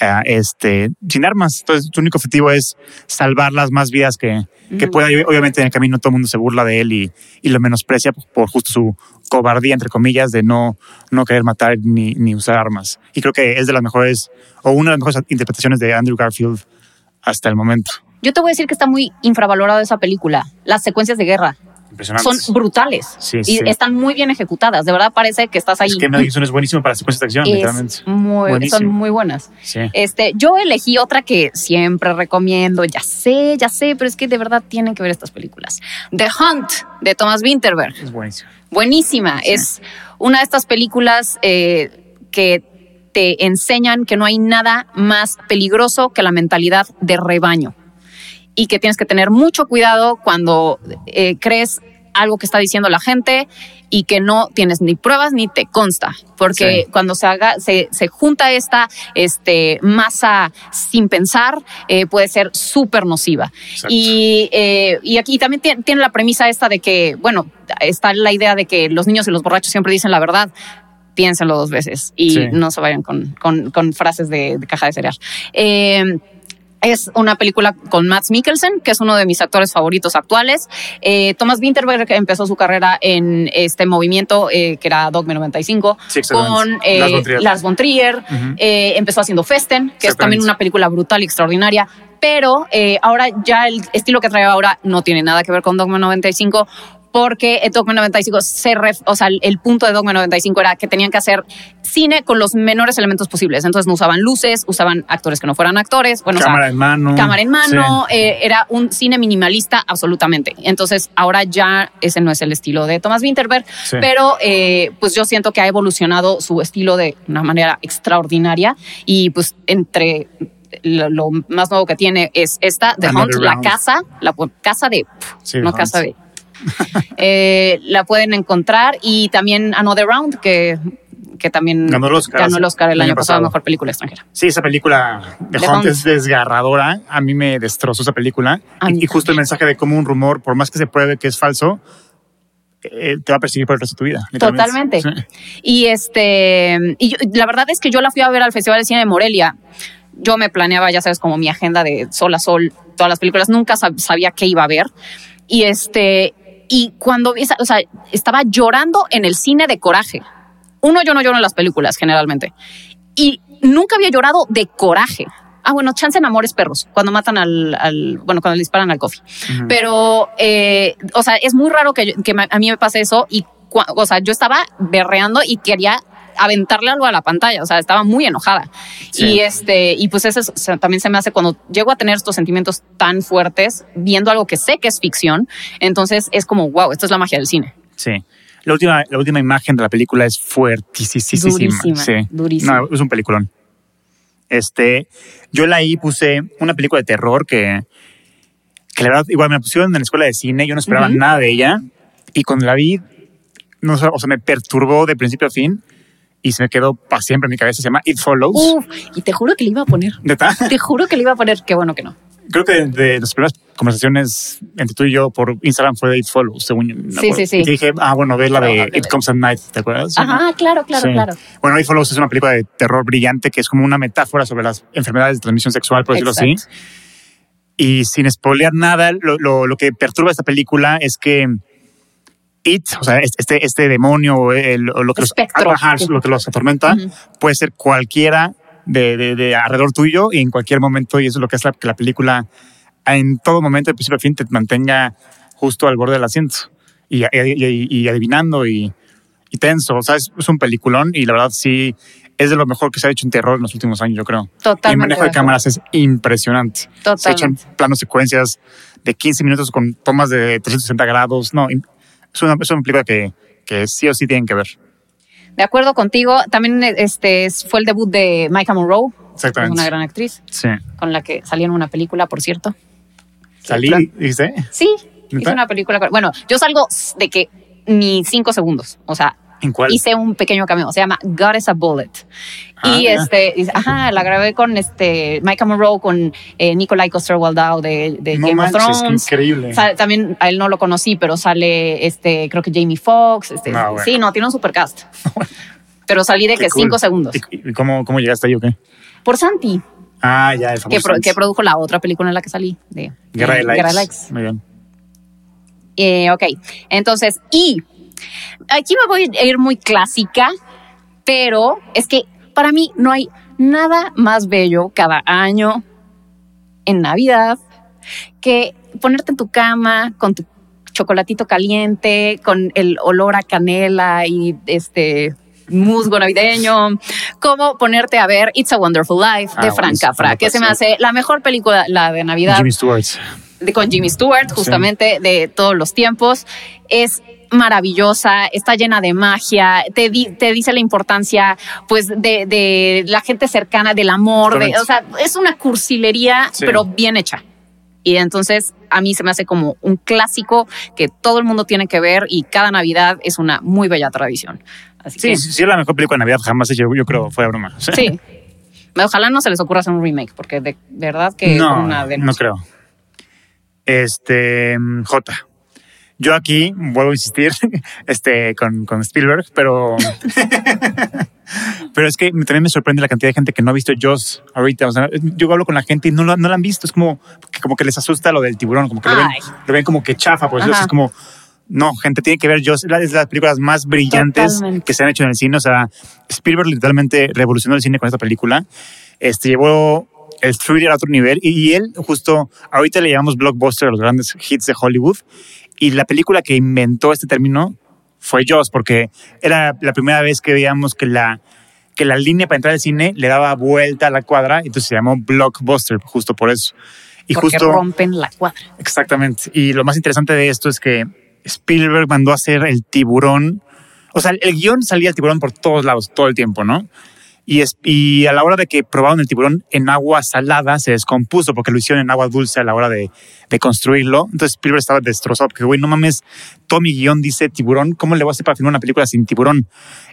eh, este, sin armas. Entonces su único objetivo es salvar las más vidas que, que pueda. Obviamente en el camino todo el mundo se burla de él y, y lo menosprecia por, por justo su cobardía, entre comillas, de no, no querer matar ni, ni usar armas. Y creo que es de las mejores, o una de las mejores interpretaciones de Andrew Garfield hasta el momento. Yo te voy a decir que está muy infravalorada esa película. Las secuencias de guerra son brutales Sí, y sí. están muy bien ejecutadas. De verdad parece que estás ahí. Es que Mel Gibson es buenísimo para secuencias de acción, literalmente. Muy, son muy buenas. Sí. Este, yo elegí otra que siempre recomiendo, ya sé, ya sé, pero es que de verdad tienen que ver estas películas. The Hunt de Thomas Winterberg. Es buenísimo. Buenísima. Es una de estas películas eh, que te enseñan que no hay nada más peligroso que la mentalidad de rebaño. Y que tienes que tener mucho cuidado cuando eh, crees algo que está diciendo la gente y que no tienes ni pruebas ni te consta, porque Sí. cuando se haga, se, se junta esta este, masa sin pensar, eh, puede ser súper nociva. Exacto. Y, eh, y aquí también tiene, tiene la premisa esta de que, bueno, está la idea de que los niños y los borrachos siempre dicen la verdad. Piénsenlo dos veces y Sí. no se vayan con, con- con frases de, de caja de cereal. Eh, es una película con Matt Mikkelsen, que es uno de mis actores favoritos actuales. Eh, Thomas Winterberg empezó su carrera en este movimiento que era Dogme 95 Sí, exactamente. con eh, Lars von Trier. Lars von Trier. Ujú. Eh, empezó haciendo Festen, que es también una película brutal y extraordinaria. Pero eh, ahora ya el estilo que trae ahora no tiene nada que ver con Dogma 95 porque el Dogma 95 se ref- o sea, el, punto de Dogma 95 era que tenían que hacer cine con los menores elementos posibles. Entonces no usaban luces, usaban actores que no fueran actores. Bueno, o sea, cámara en mano. cámara en mano, Sí. eh, era un cine minimalista absolutamente. Entonces ahora ya ese no es el estilo de Thomas Winterberg, Sí. pero eh, pues yo siento que ha evolucionado su estilo de una manera extraordinaria y pues entre lo, lo más nuevo que tiene es esta, The Another Hunt, la casa, la casa de, Sí, no casa de. Eh, la pueden encontrar y también Another Round que que también Ganó el Oscar ganó el, Oscar el año año pasado, pasado. mejor película extranjera. Sí, esa película de The Hunt Hunt. es desgarradora. A mí me destrozó esa película. Y, y justo el mensaje de cómo un rumor, por más que se pruebe que es falso, eh, te va a perseguir por el resto de tu vida. Totalmente. Sí. Y este, y yo- la verdad es que yo la fui a ver al Festival de Cine de Morelia. Yo me planeaba, ya sabes, como mi agenda de sol a sol, todas las películas. Nunca sab- sabía qué iba a ver. Y este, y cuando vi o sea, estaba llorando en el cine de coraje. Uno, yo no lloro en las películas generalmente. Y nunca había llorado de coraje. Ah, bueno, chance en Amores Perros, cuando matan al, al- bueno, cuando le disparan al coffee. Ujú. Pero, eh, o sea, es muy raro que, que a mí me pase eso y, o sea, yo estaba berreando y quería aventarle algo a la pantalla, o sea, estaba muy enojada. Sí. Y este, y pues eso es- o sea, también se me hace cuando llego a tener estos sentimientos tan fuertes, viendo algo que sé que es ficción, entonces es como, wow, esto es la magia del cine. Sí. La última, la última imagen de la película es fuertísima. Durísima, Sí. durísima. No, es un peliculón. Este, yo la ahí puse una película de terror que, que la verdad, igual me la pusieron en la escuela de cine, yo no esperaba Ujú. nada de ella. Y cuando la vi, no o sea, me perturbó de principio a fin y se me quedó para siempre en mi cabeza. Se llama It Follows. Uf, y te juro que le iba a poner. ¿Neta? Te juro que le iba a poner, qué bueno que no. Creo que de, de las primeras conversaciones entre tú y yo por Instagram fue de It Follows, según yo. Sí, sí, sí. Y dije, ah, bueno, ve la de. It Comes at Night, ¿te acuerdas? Ajá, claro, claro, Sí. claro. Bueno, It Follows es una película de terror brillante que es como una metáfora sobre las enfermedades de transmisión sexual, por decirlo así. Y sin spoilear nada, lo, lo- lo que perturba esta película es que It, o sea, este, este demonio, el, o lo, que los, lo que los atormenta, puede ser cualquiera de, de- de alrededor tuyo y en cualquier momento. Y eso es lo que hace la- que la película en todo momento, de principio a fin, te mantenga justo al borde del asiento y, y- y- y adivinando y, y tenso. O sea, es, es un peliculón y la verdad sí es de lo mejor que se ha hecho en terror en los últimos años, yo creo. Y el Totalmente. manejo de cámaras es impresionante. Se echan Totalmente. planos secuencias de 15 minutos con tomas de 360 grados. No, es una, es una película que, que sí o sí tienen que ver. De acuerdo contigo. También este es- fue el debut de Micah Monroe, Exactamente. una gran actriz, Sí. con la que salí en una película, por cierto. Salí, dice. Sí, hice una película. Bueno, yo salgo de que ni cinco segundos. O sea, ¿En cuál? hice un pequeño cameo. Se llama God is a Bullet. Ah, y este, ajá, la grabé con este Micah Monroe, con eh, Nikolai Coster-Waldau de, de No Game manches, of Thrones. increíble. También a él no lo conocí, pero sale, este, creo que Jamie Foxx. Este, No, bueno. Sí, no, tiene un supercast. pero salí de Qué que cool. cinco segundos. ¿Y, cómo, cómo llegaste ahí o qué? Por Santi, Ah, ya, el que, famoso. pro- Santi. que produjo la otra película en la que salí. De, Guerra de Likes. Guerra de Likes. Muy bien. Eh, ok, entonces, y aquí me voy a ir muy clásica, pero es que para mí no hay nada más bello cada año en Navidad que ponerte en tu cama con tu chocolatito caliente, con el olor a canela y este musgo navideño, como ponerte a ver It's a Wonderful Life de Ah, Frank Capra, que se me hace la mejor película, la de Navidad Jimmy Stewart. de, con Jimmy Stewart, justamente de todos los tiempos. Es maravillosa, está llena de magia, te, di- te dice la importancia pues de, de la gente cercana, del amor, de- o sea, es una cursilería, Sí. pero bien hecha. Y entonces a mí se me hace como un clásico que todo el mundo tiene que ver y cada Navidad es una muy bella tradición. Así Sí, que, sí, es la mejor película de Navidad jamás hecha, yo creo, fue broma. O sea, sí. Ojalá no se les ocurra hacer un remake, porque de verdad que es no, una no creo. Este, mm, J. Yo aquí vuelvo a insistir este, con, con Spielberg, pero, pero es que también me sorprende la cantidad de gente que no ha visto Jaws ahorita. O sea, yo hablo con la gente y no, lo- no la han visto. Es como que, como que les asusta lo del tiburón, como que lo ven, lo ven como que chafa. Pues es como, no, gente, tiene que ver Jaws. Es la- de las películas más brillantes Totalmente. que se han hecho en el cine. O sea, Spielberg literalmente revolucionó el cine con esta película. Este llevó el thriller a otro nivel y, y él justo ahorita le llamamos blockbuster a los grandes hits de Hollywood y la película que inventó este término fue Jaws porque era la primera vez que veíamos que la que la línea para entrar al cine le daba vuelta a la cuadra y entonces se llamó blockbuster justo por eso y porque justo rompen la cuadra. Exactamente. Y lo más interesante de esto es que Spielberg mandó a hacer el tiburón. O sea, el guion salía el tiburón por todos lados, todo el tiempo, ¿no? Y, es, y a la hora de que probaron el tiburón en agua salada, se descompuso porque lo hicieron en agua dulce a la hora de, de construirlo. Entonces Spielberg estaba destrozado porque, güey, no mames, todo mi guion dice tiburón. ¿Cómo le voy a hacer para filmar una película sin tiburón?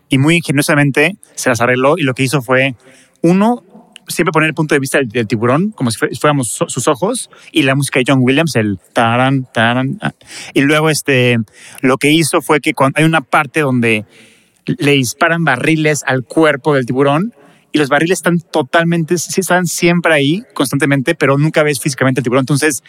Y muy ingeniosamente se las arregló y lo que hizo fue, uno, siempre poner el punto de vista del, tiburón, como si fuéramos sus ojos, y la música de John Williams, el taran, taran. ah. Y luego este, lo que hizo fue que hay una parte donde le disparan barriles al cuerpo del tiburón y los barriles están totalmente, sí están siempre ahí constantemente, pero nunca ves físicamente el tiburón. Entonces,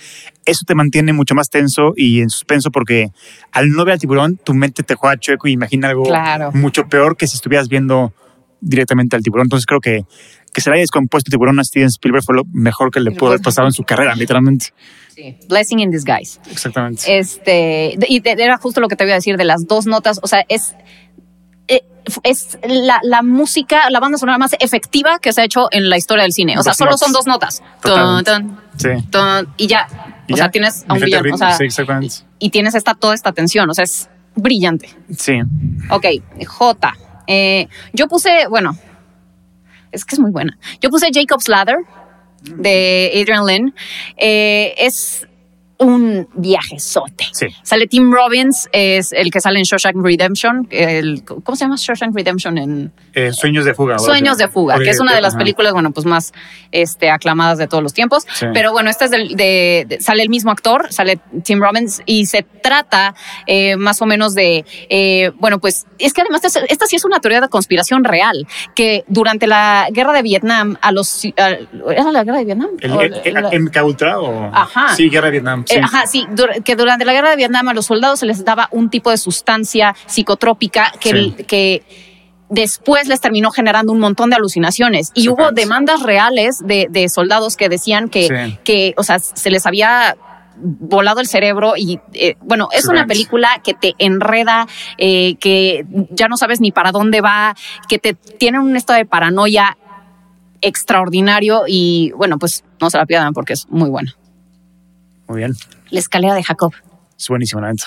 eso te mantiene mucho más tenso y en suspenso porque al no ver al tiburón, tu mente te juega chueco y imagina algo Claro. mucho peor que si estuvieras viendo directamente al tiburón. Entonces, creo que que se le haya descompuesto el tiburón a Steven Spielberg fue lo mejor que le pudo haber pasado en su carrera, literalmente. Sí. Blessing in disguise. Exactamente. Este, y era justo lo que te iba a decir de las dos notas. O sea, es, es la, la música, la banda sonora más efectiva que se ha hecho en la historia del cine. O sea, Dos solo notas. son dos notas. Sí. y ya. Y o ya, sea, tienes a un diferente villano. ritmo. O sea, sí, exactamente. y tienes esta, toda esta tensión. O sea, es brillante. Sí. Ok, J. Eh, yo puse, bueno, es que es muy buena. Yo puse Jacob's Ladder de Adrian Lynn. Eh, es un viajezote. Sí. Sale Tim Robbins, es el que sale en Shawshank Redemption. El, ¿Cómo se llama Shawshank Redemption en Eh, Sueños de fuga. Sueños de fuga, que es una de las películas, bueno, pues más este, aclamadas de todos los tiempos. Sí. Pero bueno, este es del- de, de- sale el mismo actor, sale Tim Robbins y se trata eh, más o menos de, eh, bueno, pues es que además esta, esta sí es una teoría de conspiración real, que durante la guerra de Vietnam, a los, a- ¿era la guerra de Vietnam? ¿El, el, el, la- MK Ultra o...? Ajá. Sí, Guerra de Vietnam. Sí. Eh, ajá, sí, que durante la guerra de Vietnam a los soldados se les daba un tipo de sustancia psicotrópica que, Sí. que después les terminó generando un montón de alucinaciones. Y hubo demandas reales de, de soldados que decían que, Sí. que, o sea, se les había volado el cerebro y eh, bueno, es una película que te enreda, eh, que ya no sabes ni para dónde va, que te tiene un estado de paranoia extraordinario y bueno, pues no se la pierdan porque es muy buena. Muy bien. La escalera de Jacob. Es buenísima la neta.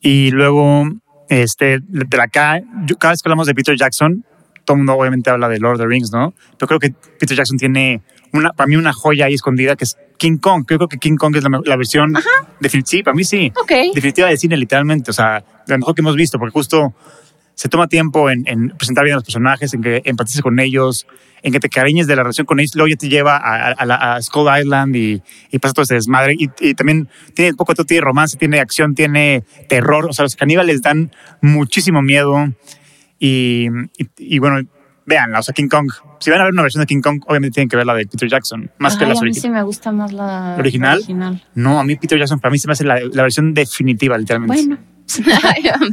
Y luego, este, de la acá, yo- cada vez que hablamos de Peter Jackson, todo el mundo obviamente habla de Lord of the Rings, ¿no? Pero creo que Peter Jackson tiene una, para mí una joya ahí escondida que es King Kong. Yo creo que King Kong es la, la versión definitiva. Sí, para mí sí. Ok. Definitiva de cine, literalmente. O sea, la mejor que hemos visto, porque justo se toma tiempo en, en presentar bien a los personajes, en que empatices con ellos, en que te cariñes de la relación con ellos, luego ya te lleva a, a, la- a Skull Island y, y pasa todo ese desmadre. Y, y también tiene un poco, todo, tiene romance, tiene acción, tiene terror. O sea, los caníbales dan muchísimo miedo. Y, y, bueno, véanla, o sea, King Kong. Si van a ver una versión de King Kong, obviamente tienen que ver la de Peter Jackson, más que Ay, las a mí sí me gusta más la ¿La original? original. No, a mí Peter Jackson, para mí se me hace la, la versión definitiva, literalmente. Bueno,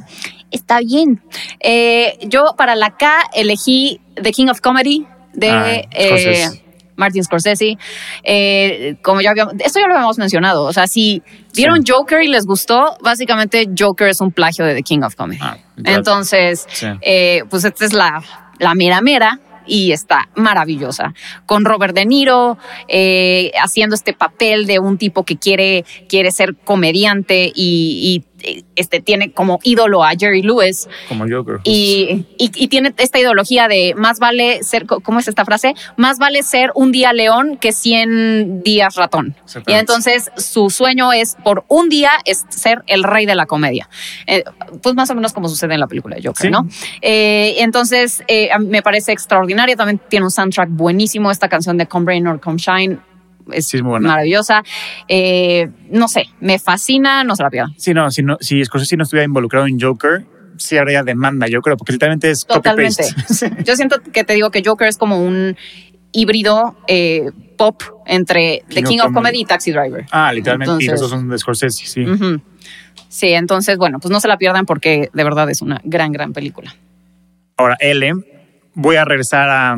está bien. Eh, yo para la K elegí The King of Comedy de Ah, eh. Martin Scorsese. Eh, como ya habíamos, esto ya lo habíamos mencionado. O sea, si vieron Sí. Joker y les gustó, básicamente Joker es un plagio de The King of Comedy. Ah. Entonces, Sí. pues esta es la, la mera mera y está maravillosa. Con Robert De Niro eh, haciendo este papel de un tipo que quiere, quiere ser comediante y, y este, tiene como ídolo a Jerry Lewis. Como Joker. Y, y, y tiene esta ideología de más vale ser, ¿cómo es esta frase? Más vale ser un día león que 100 días ratón. Y entonces su sueño es por un día es ser el rey de la comedia. Eh, pues más o menos como sucede en la película de Joker, Sí. ¿no? Eh, entonces eh, me parece extraordinaria. También tiene un soundtrack buenísimo. Esta canción de Come Rain or Come Shine es Sí, es muy buena. maravillosa. Eh, no sé, me fascina, no se la pierdan. Sí, no, si, no, si Scorsese no estuviera involucrado en Joker, sí habría demanda, yo creo, porque literalmente es Totalmente. copy-paste. Yo siento que te digo que Joker es como un híbrido eh, pop entre The King of Comedy. Y Taxi Driver. ah, literalmente. y Entonces- los dos son de Scorsese, sí. Sí, entonces, bueno, pues no se la pierdan porque de verdad es una gran, gran película. Ahora, L, voy a regresar a,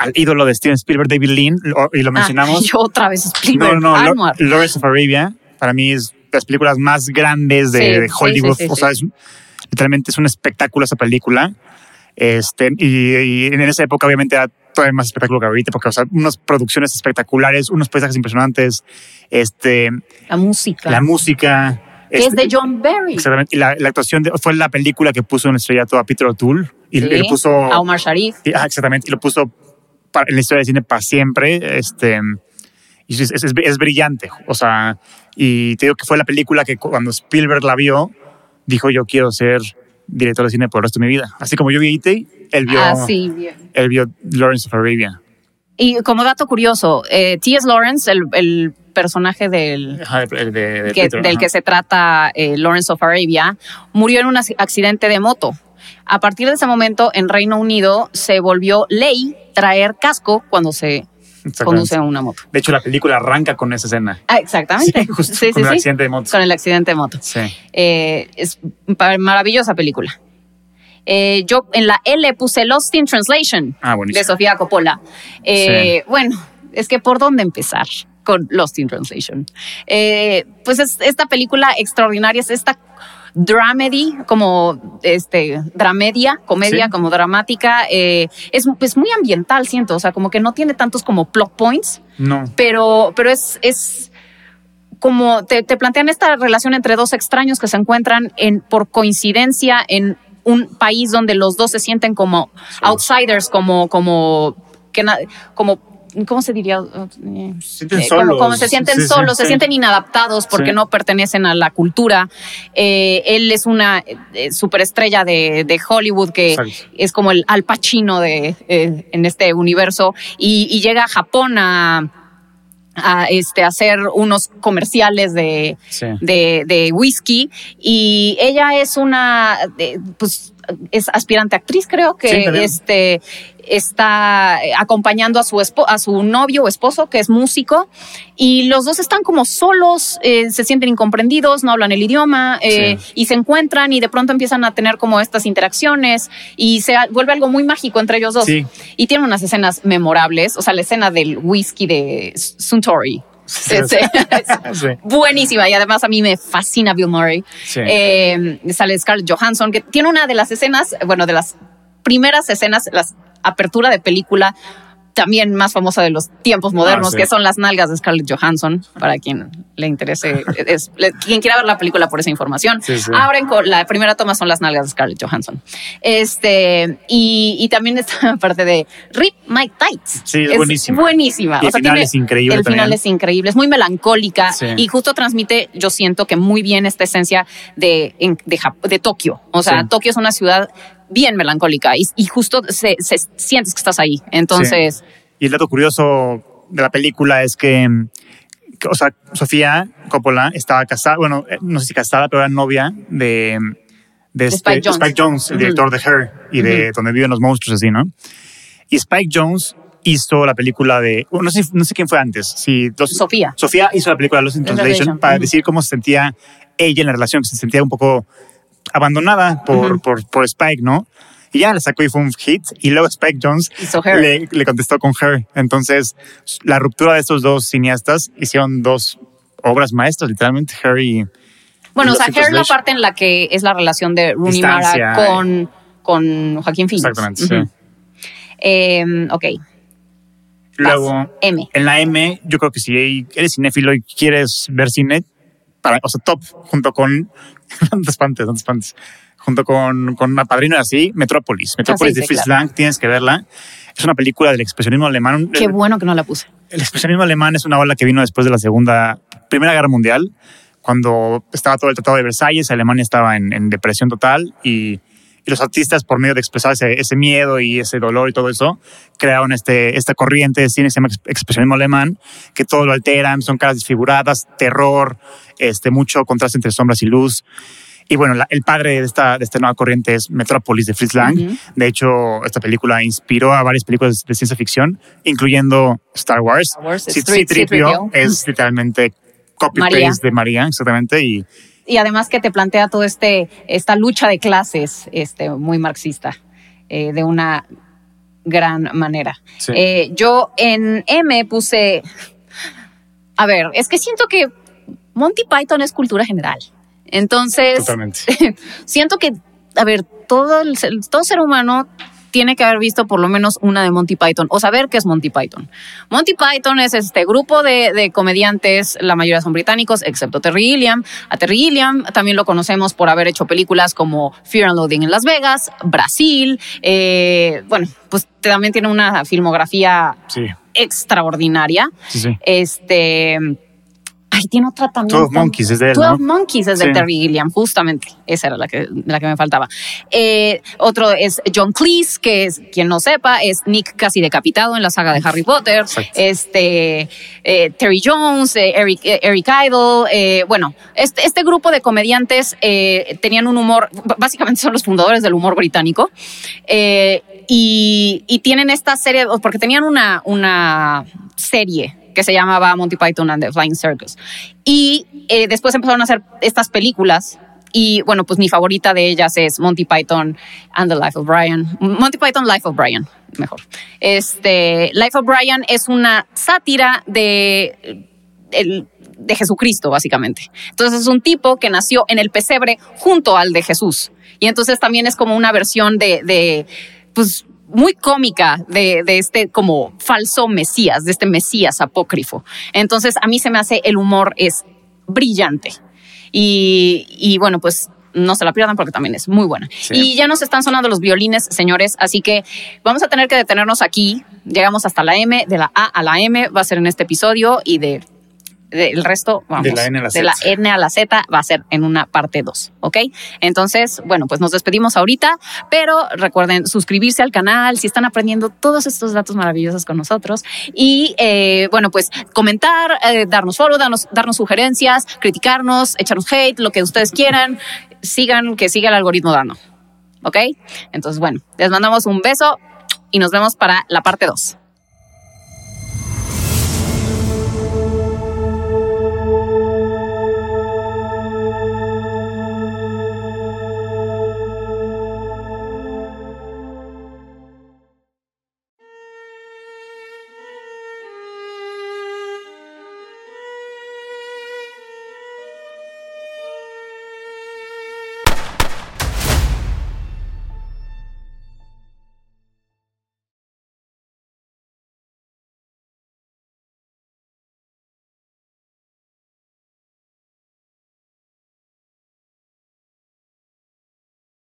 al ídolo de Steven Spielberg, David Lean, lo- y lo mencionamos. Ah, yo otra vez Spielberg. no, no, Lawrence of Arabia, para mí es de las películas más grandes de, Sí, de sí, Hollywood. sí, sí, o sea, es- literalmente es un espectáculo esa película. Este, y, y en esa época, obviamente, era todavía más espectáculo que ahorita, porque, o sea, unas producciones espectaculares, unos paisajes impresionantes, este, La música. la música. que es este, de John Barry. Exactamente. Y la, la actuación de- fue la película que puso en estrellato a Peter O'Toole y, Sí, puso. A Omar Sharif. y- ah, exactamente. Y lo puso para- en la historia del cine para siempre. Este, y es, es- es- brillante. O sea, y te digo que fue la película que cuando Spielberg la vio, dijo: Yo quiero ser director de cine por el resto de mi vida. Así como yo vi E.T., él vio, Ah, sí, él vio Lawrence of Arabia. Y como dato curioso, eh, T.S. Lawrence, el, el personaje del, Ajá, de, de- de que- Peter, del ajá. que se trata eh, Lawrence of Arabia, murió en un ac- accidente de moto. A partir de ese momento, en Reino Unido se volvió ley traer casco cuando se conduce una moto. De hecho, la película arranca con esa escena. Ah, exactamente. Sí, justo Sí, sí, con el accidente de moto. Con el accidente de moto. Sí. Eh, es maravillosa película. Eh, yo en la L puse Lost in Translation Ah, de Sofía Coppola. Eh, Bueno, es que por dónde empezar con Lost in Translation. Eh, pues es esta película extraordinaria, es esta dramedy, como este, dramedia, comedia, Sí. como dramática. eh, es, es muy ambiental, siento, o sea, como que no tiene tantos como plot points, No. pero, pero es, es como te, te plantean esta relación entre dos extraños que se encuentran en, por coincidencia en un país donde los dos se sienten como outsiders, como, como, que como ¿Cómo se diría? Sienten eh, como, se sienten Sí, sí, solos, se sí. sienten inadaptados porque no pertenecen a la cultura. Eh, él es una eh, superestrella de, de Hollywood que Exacto. es como el Al Pacino de, eh, en este universo y, y llega a Japón a, a, este, hacer unos comerciales de, Sí. de, de whisky y ella es una, de- pues es aspirante actriz creo que Sí, este está acompañando a su a su novio o esposo que es músico y los dos están como solos eh, se sienten incomprendidos no hablan el idioma eh, Sí. y se encuentran y de pronto empiezan a tener como estas interacciones y se vuelve algo muy mágico entre ellos dos Sí. y tiene unas escenas memorables o sea la escena del whisky de Suntory Sí. Sí. buenísima y además a mí me fascina Bill Murray. Sí. Eh, sale Scarlett Johansson, que tiene una de las escenas, bueno, de las primeras escenas, las apertura de película también más famosa de los tiempos modernos, Ah, sí. que son las nalgas de Scarlett Johansson, para quien le interese, es- le- quien quiera ver la película por esa información. Sí, sí. Abren con la primera toma son las nalgas de Scarlett Johansson. Este, y, y también esta parte de Rip My Tights. Sí, es buenísima. Buenísima. Y el final es increíble El final es increíble, es muy melancólica y justo transmite, yo siento que muy bien esta esencia de, de, de Tokio. O sea. Tokio es una ciudad bien melancólica y, y justo se, se- sientes que estás ahí. Entonces, Y el dato curioso de la película es que, o sea, Sofía Coppola estaba casada, bueno, eh, no sé si casada, pero era novia de, de, este- Spike Jonze. Jonze, el Ujú. director de Her y de Donde viven los monstruos, así, ¿no? Y Spike Jones hizo la película de, no sé, no sé quién fue antes, si los- Sofía. Sofía hizo la película Lost in In Translation para decir cómo se sentía ella en la relación, que se sentía un poco abandonada por, por, por Spike, ¿no? Y ya la sacó y fue un hit. Y luego Spike Jones le, le contestó con Her. Entonces, la ruptura de estos dos cineastas hicieron dos obras maestras, literalmente, Her y... bueno, o sea, Her es la parte en la que es la relación de Rooney. Mara con, con Joaquín Phoenix. Exactamente, sí. Eh, ok. Luego, M. en la M, yo creo que si eres cinéfilo y quieres ver cine, para, o sea, top, junto con, no te espantes, no te espantes, junto con, con Padrino y así, Metrópolis. Metrópolis de Fritz. Lang, tienes que verla. Es una película del expresionismo alemán. Qué bueno que no la puse. El expresionismo alemán es una ola que vino después de la Segunda, Primera Guerra Mundial, cuando estaba todo el Tratado de Versalles, Alemania estaba en, en depresión total y, y los artistas, por medio de expresar ese, ese miedo y ese dolor y todo eso, crearon este, esta corriente de cine que se llama ex- expresionismo alemán, que todo lo alteran, son caras desfiguradas, terror, este, mucho contraste entre sombras y luz. Y bueno, la- el padre de esta, de esta nueva corriente es Metrópolis de Fritz Lang. De hecho, esta película inspiró a varias películas de ciencia ficción, incluyendo Star Wars. Star Wars, C- Street- C-3PO C-3PO. es literalmente copy-paste de María, exactamente. Y Y además que te plantea todo este, esta lucha de clases, este, muy marxista, eh, de una gran manera. Sí. Eh, yo en M puse, a ver, es que siento que Monty Python es cultura general. Entonces, totalmente. siento que, a ver, todo, el todo ser humano tiene que haber visto por lo menos una de Monty Python o saber qué es Monty Python. Monty Python es este grupo de, de comediantes, la mayoría son británicos, excepto Terry Gilliam. A Terry Gilliam también lo conocemos por haber hecho películas como Fear and Loathing en Las Vegas, Brasil. eh, bueno, pues también tiene una filmografía Sí, extraordinaria. sí, sí. Este. Ay, tiene otra también. 12 Monkeys es de él, 12 ¿no? Monkeys es de Sí. Terry Gilliam, justamente. Esa era la que, la que me faltaba. Eh, otro es John Cleese, que es, quien no sepa, es Nick casi decapitado en la saga de Harry Potter. Exacto. Este, eh, Terry Jones, eh, Eric, Eric Idle. bueno, este, este grupo de comediantes tenían un humor, básicamente son los fundadores del humor británico. Y, y tienen esta serie, porque tenían una, una serie que se llamaba Monty Python and the Flying Circus. Y eh, después empezaron a hacer estas películas. Y bueno, pues mi favorita de ellas es Monty Python and the Life of Brian. Monty Python Life of Brian, mejor. Este, Life of Brian es una sátira de, de Jesucristo, básicamente. Entonces es un tipo que nació en el pesebre junto al de Jesús. Y entonces también es como una versión de, de pues, muy cómica de, de este como falso Mesías, de este Mesías apócrifo. Entonces a mí se me hace el humor es brillante. Y, y bueno, pues no se la pierdan porque también es muy buena. Sí. Y ya nos están sonando los violines, señores, así que vamos a tener que detenernos aquí. Llegamos hasta la M, de la A a la M va a ser en este episodio y de del resto, vamos, De la N a la de la Z. N a la Z va a ser en una parte 2, ¿ok? Entonces, bueno, pues nos despedimos ahorita, pero recuerden suscribirse al canal si están aprendiendo todos estos datos maravillosos con nosotros y, eh, bueno, pues comentar, eh, darnos follow, darnos, darnos sugerencias, criticarnos, echarnos hate, lo que ustedes quieran, sigan, que siga el algoritmo dando, ¿ok? Entonces, bueno, les mandamos un beso y nos vemos para la parte 2.